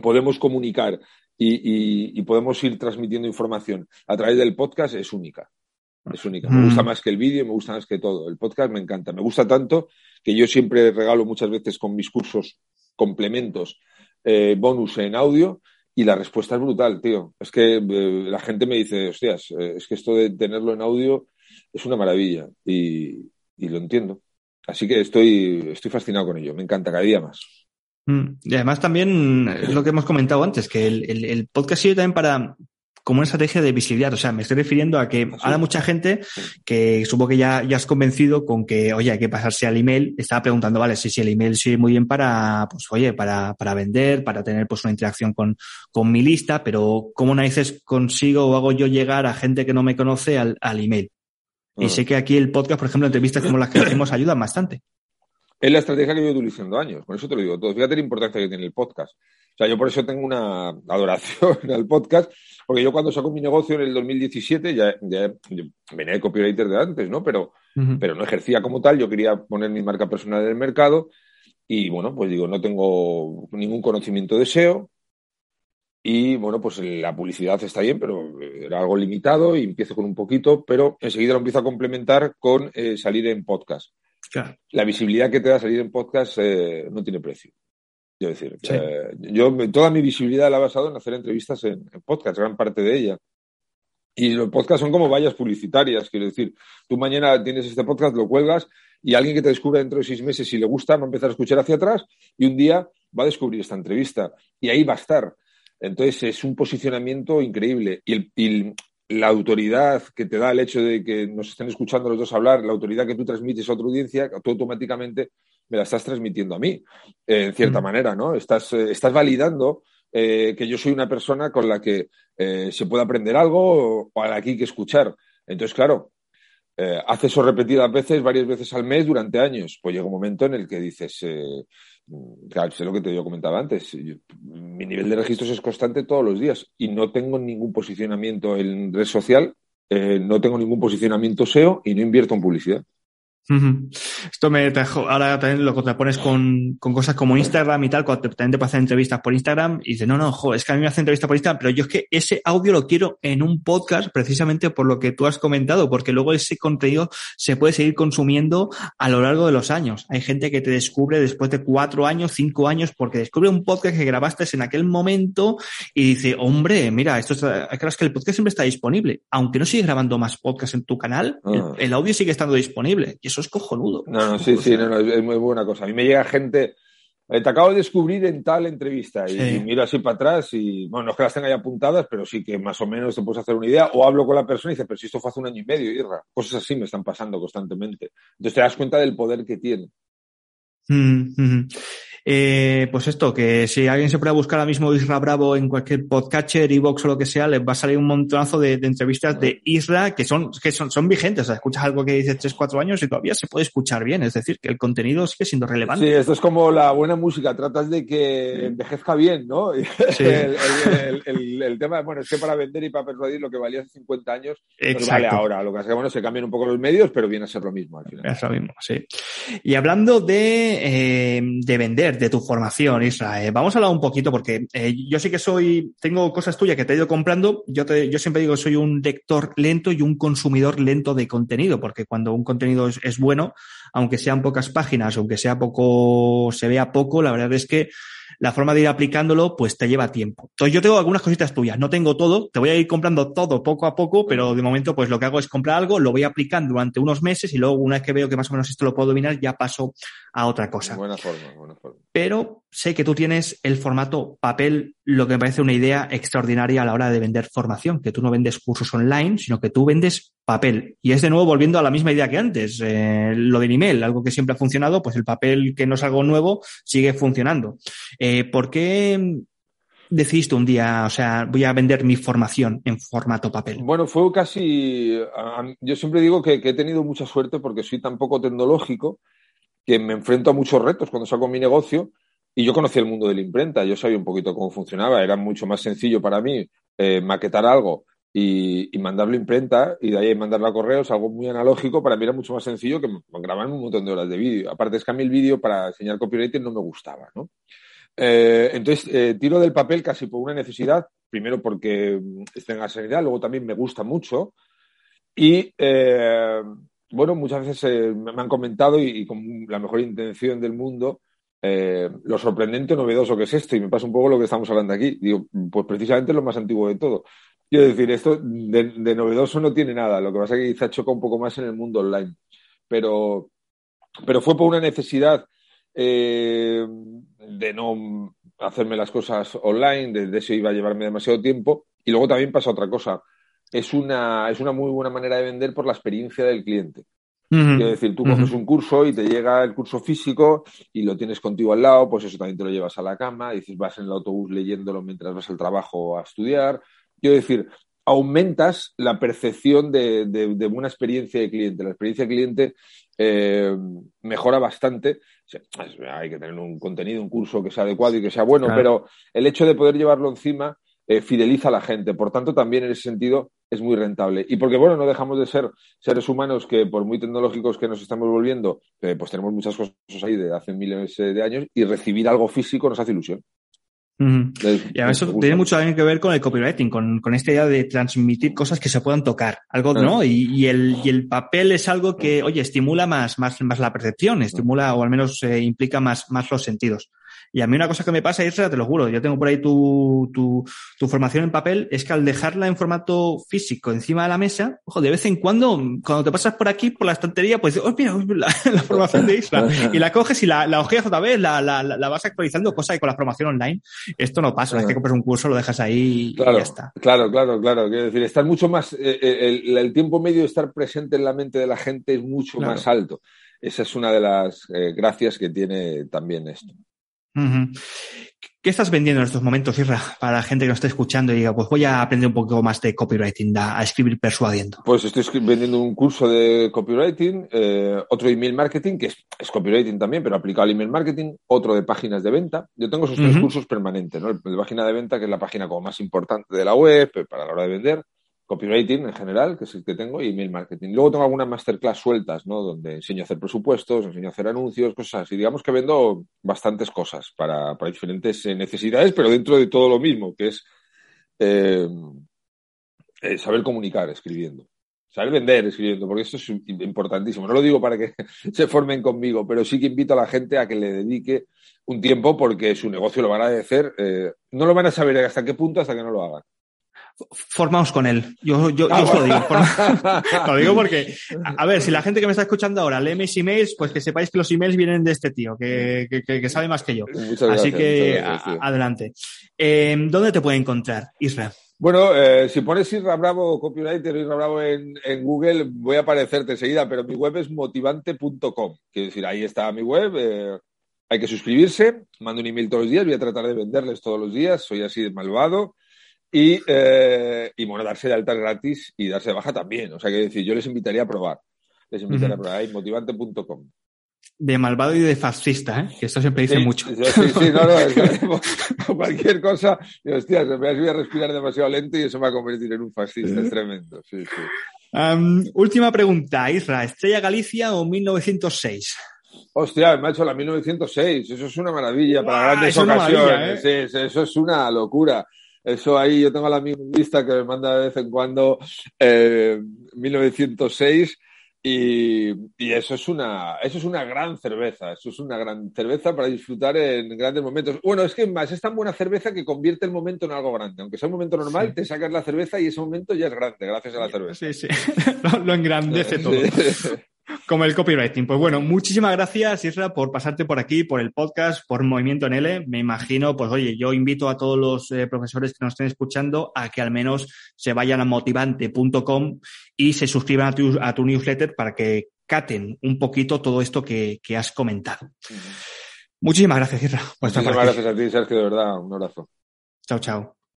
podemos comunicar y, y, y podemos ir transmitiendo información a través del podcast es única. Es única. Me gusta más que el vídeo, me gusta más que todo. El podcast me encanta. Me gusta tanto que yo siempre regalo muchas veces con mis cursos complementos, eh, bonus en audio y la respuesta es brutal, tío. Es que eh, la gente me dice, hostias, eh, es que esto de tenerlo en audio es una maravilla. Y, y, lo entiendo. Así que estoy, estoy fascinado con ello, me encanta cada día más. Mm, y además también es lo que hemos comentado antes, que el, el podcast sirve también para, como una estrategia de visibilidad. O sea, me estoy refiriendo a que ahora mucha gente que supongo que ya, ya has convencido con que, oye, hay que pasarse al email, estaba preguntando, vale, si, si el email sirve muy bien para, pues, oye, para, para vender, para tener pues una interacción con, con mi lista, pero ¿cómo narices consigo o hago yo llegar a gente que no me conoce al, al email? Y sé que aquí el podcast, por ejemplo, entrevistas como las que hacemos ayudan bastante. Es la estrategia que yo utilizando años, por eso te lo digo todo. Fíjate la importancia que tiene el podcast. O sea, yo por eso tengo una adoración al podcast, porque yo cuando saco mi negocio en el 2017, ya, ya venía de copywriter de antes, ¿no? Pero, pero no ejercía como tal, yo quería poner mi marca personal en el mercado y bueno, pues digo, no tengo ningún conocimiento de SEO y bueno, pues la publicidad está bien, pero era algo limitado y empiezo con un poquito, pero enseguida lo empiezo a complementar con eh, salir en podcast. La visibilidad que te da salir en podcast eh, no tiene precio. Yo decir, eh, yo toda mi visibilidad la he basado en hacer entrevistas en, podcast, gran parte de ella. Y los podcasts son como vallas publicitarias, quiero decir, tú mañana tienes este podcast, lo cuelgas y alguien que te descubra dentro de seis meses si le gusta va a empezar a escuchar hacia atrás y un día va a descubrir esta entrevista y ahí va a estar. Entonces es un posicionamiento increíble y, la autoridad que te da el hecho de que nos estén escuchando los dos hablar, la autoridad que tú transmites a otra audiencia, tú automáticamente me la estás transmitiendo a mí, eh, en cierta manera, ¿no? Estás, eh, estás validando eh, que yo soy una persona con la que se puede aprender algo o, a la que hay que escuchar. Entonces, claro, hace eso repetidas veces, varias veces al mes durante años. Pues llega un momento en el que dices, claro, sé lo que te yo comentaba antes, mi nivel de registros es constante todos los días y no tengo ningún posicionamiento en red social, no tengo ningún posicionamiento SEO y no invierto en publicidad. Esto me ahora también lo contrapones con, con cosas como Instagram y tal, cuando también te hacer entrevistas por Instagram y dices, no, no, jo, es que a mí me hacen entrevistas por Instagram, pero yo es que ese audio lo quiero en un podcast precisamente por lo que tú has comentado, porque luego ese contenido se puede seguir consumiendo a lo largo de los años. Hay gente que te descubre después de cuatro años, cinco años, porque descubre un podcast que grabaste en aquel momento y dice, hombre, mira, esto es, que el podcast siempre está disponible. Aunque no sigues grabando más podcasts en tu canal, el, ah. el, audio sigue estando disponible. Y eso es cojonudo. No, no, sí, sí, no, es muy buena cosa. A mí me llega gente, eh, te acabo de descubrir en tal entrevista y, miro así para atrás y, bueno, no es que las tenga ya apuntadas, pero sí que más o menos te puedes hacer una idea o hablo con la persona y dice, pero si esto fue hace un año y medio, Irra. Cosas así me están pasando constantemente. Entonces te das cuenta del poder que tiene. Mm, eh, pues esto, que si alguien se puede buscar ahora mismo Isra Bravo en cualquier podcatcher, Evox o lo que sea, les va a salir un montonazo de, entrevistas de Isra que son, que son, son vigentes. O sea, escuchas algo que dice 3, 4 años y todavía se puede escuchar bien. Es decir, que el contenido sigue siendo relevante. Sí, esto es como la buena música. Tratas de que envejezca bien, ¿no? Sí. el, el, tema, bueno, es que para vender y para persuadir lo que valía hace 50 años, pues vale ahora. Lo que hace, bueno, se cambian un poco los medios, pero viene a ser lo mismo al final. Es lo mismo, sí. Y hablando de, eh, de vender, de tu formación, Israel. Vamos a hablar un poquito porque eh, yo sí que soy, tengo cosas tuyas que te he ido comprando. Yo, te, yo siempre digo que soy un lector lento y un consumidor lento de contenido, porque cuando un contenido es, es bueno, aunque sean pocas páginas, aunque sea poco, se vea poco, la verdad es que la forma de ir aplicándolo, pues te lleva tiempo. Entonces yo tengo algunas cositas tuyas, no tengo todo, te voy a ir comprando todo poco a poco, pero de momento pues lo que hago es comprar algo, lo voy aplicando durante unos meses y luego una vez que veo que más o menos esto lo puedo dominar, ya paso a otra cosa. Buena forma, buena forma. Pero sé que tú tienes el formato papel, lo que me parece una idea extraordinaria a la hora de vender formación, que tú no vendes cursos online, sino que tú vendes papel. Y es de nuevo volviendo a la misma idea que antes, eh, lo del email, algo que siempre ha funcionado, pues el papel que no es algo nuevo sigue funcionando. Eh, ¿Por qué decidiste un día, o sea, voy a vender mi formación en formato papel? Bueno, fue casi, yo siempre digo que, he tenido mucha suerte porque soy tan poco tecnológico que me enfrento a muchos retos cuando saco mi negocio y yo conocí el mundo de la imprenta, yo sabía un poquito cómo funcionaba, era mucho más sencillo para mí eh, maquetar algo y, mandarlo a imprenta y de ahí mandarlo a correos, algo muy analógico, para mí era mucho más sencillo que grabarme un montón de horas de vídeo. Aparte es que a mí el vídeo para enseñar copywriting no me gustaba, ¿no? Eh, entonces, eh, tiro del papel casi por una necesidad, primero porque está en la sanidad, luego también me gusta mucho y, bueno, muchas veces me han comentado y, con la mejor intención del mundo, lo sorprendente o novedoso que es esto, y me pasa un poco lo que estamos hablando aquí. Digo, pues precisamente lo más antiguo de todo. Quiero decir, esto de, novedoso no tiene nada, lo que pasa es que quizá choca un poco más en el mundo online. Pero pero fue por una necesidad eh, de no hacerme las cosas online, de, de, eso iba a llevarme demasiado tiempo. Y luego también pasa otra cosa. Es una, es una muy buena manera de vender por la experiencia del cliente. Es decir, tú coges un curso y te llega el curso físico y lo tienes contigo al lado, pues eso también te lo llevas a la cama, y dices, vas en el autobús leyéndolo mientras vas al trabajo a estudiar. Quiero decir, aumentas la percepción de, de, de una experiencia de cliente. La experiencia de cliente eh, mejora bastante. Hay que tener un contenido, un curso que sea adecuado y que sea bueno, claro. pero el hecho de poder llevarlo encima eh, fideliza a la gente. Por tanto, también en ese sentido es muy rentable. Y porque, bueno, no dejamos de ser seres humanos que, por muy tecnológicos que nos estamos volviendo, eh, pues tenemos muchas cosas ahí de hace miles de años y recibir algo físico nos hace ilusión. Uh -huh. Y a eso tiene mucho también que ver con el copywriting, con, con, esta idea de transmitir cosas que se puedan tocar, algo, ¿no? Y, y, el, y el papel es algo que, oye, estimula más, más, más la percepción, estimula o al menos eh, implica más, más los sentidos. Y a mí una cosa que me pasa, Isra, te lo juro, yo tengo por ahí tu, tu, tu, formación en papel, es que al dejarla en formato físico encima de la mesa, ojo, de vez en cuando, cuando te pasas por aquí, por la estantería, pues, oh, mira, la, la formación de Isra, y la coges y la, la ojeas otra vez, la, la, la, vas actualizando, cosa que con la formación online, esto no pasa, es que compras un curso, lo dejas ahí claro, y ya está. Claro, claro, claro, quiero decir, estar mucho más, eh, el, el, tiempo medio de estar presente en la mente de la gente es mucho claro. más alto. Esa es una de las eh, gracias que tiene también esto. ¿Qué estás vendiendo en estos momentos, Irra, para la gente que nos esté escuchando y diga, pues voy a aprender un poco más de copywriting, a, escribir persuadiendo? Pues estoy vendiendo un curso de copywriting, eh, otro email marketing, que es, es, copywriting también, pero aplicado al email marketing, otro de páginas de venta. Yo tengo esos uh -huh. tres cursos permanentes, ¿no? El de página de venta, que es la página como más importante de la web para la hora de vender copywriting en general, que es el que tengo, y email marketing. Luego tengo algunas masterclass sueltas, ¿no? Donde enseño a hacer presupuestos, enseño a hacer anuncios, cosas así. Digamos que vendo bastantes cosas para, diferentes eh, necesidades, pero dentro de todo lo mismo, que es eh, eh, saber comunicar escribiendo. Saber vender escribiendo, porque esto es importantísimo. No lo digo para que se formen conmigo, pero sí que invito a la gente a que le dedique un tiempo porque su negocio lo van a agradecer. Eh, no lo van a saber hasta qué punto hasta que no lo hagan formaos con él. Yo, yo, ah, yo os lo digo. lo digo porque, a ver, si la gente que me está escuchando ahora lee mis emails, pues que sepáis que los emails vienen de este tío, que, que, que sabe más que yo. Muchas Así gracias, que gracias, adelante. Eh, ¿Dónde te puede encontrar, Israel? Bueno, eh, si pones Isra Bravo, copywriter Isra Bravo en, en, Google, voy a aparecerte enseguida, pero mi web es motivante.com. Quiero decir, ahí está mi web. Eh, hay que suscribirse, mando un email todos los días, voy a tratar de venderles todos los días, soy así de malvado. Y, eh, y bueno, darse de alta gratis y darse de baja también. O sea, que decir, yo les invitaría a probar. Les invitaría uh -huh. a probar ahí, motivante.com. De malvado y de fascista, ¿eh? Que esto siempre dice sí, mucho. Sí, sí, no, no, es cualquier cosa, y, hostia, me voy a respirar demasiado lento y eso me va a convertir en un fascista, es tremendo. Sí, sí. Um, última pregunta, Isra, ¿Estrella Galicia o 1906? Hostia, macho, la 1906, eso es una maravilla para grandes ocasiones. ¿eh? eso es una locura. Eso ahí, yo tengo a la misma lista que me manda de vez en cuando eh, 1906 y, y, eso es una eso es una gran cerveza, eso es una gran cerveza para disfrutar en grandes momentos. Bueno, es que más es tan buena cerveza que convierte el momento en algo grande. Aunque sea un momento normal, sí. te sacas la cerveza y ese momento ya es grande gracias a la cerveza. Sí, sí, lo, lo engrandece todo. Como el copywriting. Pues bueno, muchísimas gracias, Isra, por pasarte por aquí, por el podcast, por Movimiento en L. Me imagino, pues oye, yo invito a todos los eh, profesores que nos estén escuchando a que al menos se vayan a motivante.com y se suscriban a tu, a tu, newsletter para que caten un poquito todo esto que, que has comentado. Uh -huh. Muchísimas gracias, Isra. Muchísimas gracias a ti, Sergio, de verdad. Un abrazo. Chao, chao.